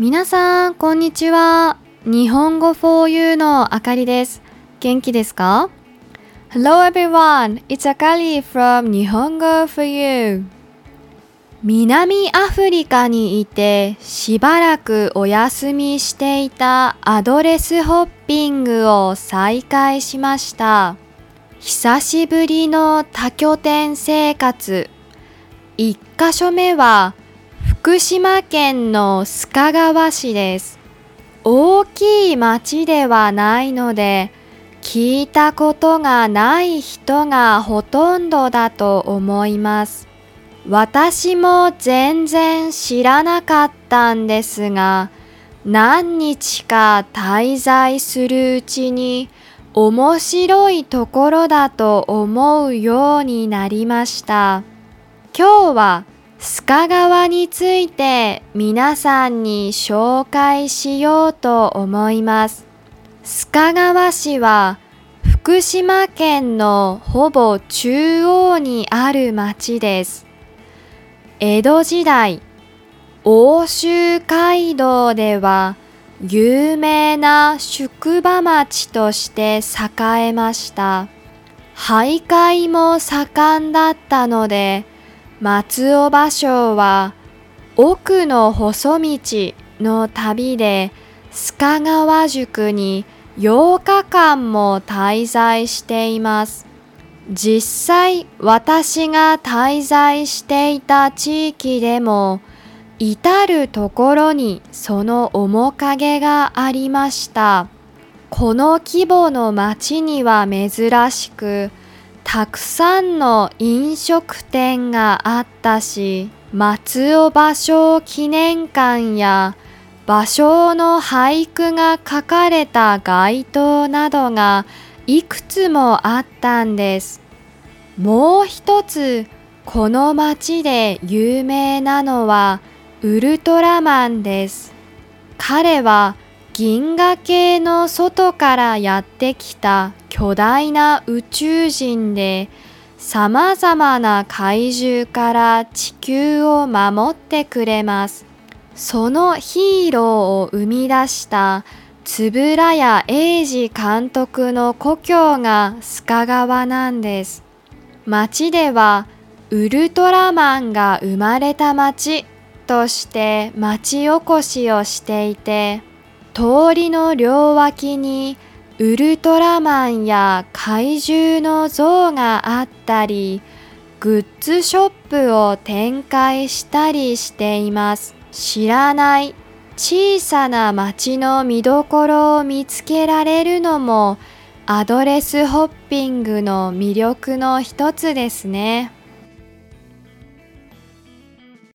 皆さん、こんにちは。日本語 for you のあかりです。元気ですか ?Hello everyone, it's Akari from 日本語 for you. 南アフリカにいてしばらくお休みしていたアドレスホッピングを再開しました。久しぶりの多拠点生活。1箇所目は福島県の須賀川市です。大きい町ではないので、聞いたことがない人がほとんどだと思います。私も全然知らなかったんですが、何日か滞在するうちに面白いところだと思うようになりました。今日は須賀川について皆さんに紹介しようと思います。須賀川市は福島県のほぼ中央にある町です。江戸時代、奥州街道では有名な宿場町として栄えました。徘徊も盛んだったので、松尾芭蕉は奥の細道の旅で須賀川宿に8日間も滞在しています。実際私が滞在していた地域でも至るところにその面影がありました。この規模の町には珍しくたくさんの飲食店があったし、松尾芭蕉記念館や芭蕉の俳句が書かれた街灯などがいくつもあったんです。もう一つ、この町で有名なのはウルトラマンです。彼は銀河系の外からやってきた巨大な宇宙人で様々な怪獣から地球を守ってくれます。そのヒーローを生み出した円谷英二監督の故郷が須賀川なんです。町ではウルトラマンが生まれた町として町おこしをしていて、通りの両脇にウルトラマンや怪獣の像があったり、グッズショップを展開したりしています。知らない小さな町の見どころを見つけられるのもアドレスホッピングの魅力の一つですね。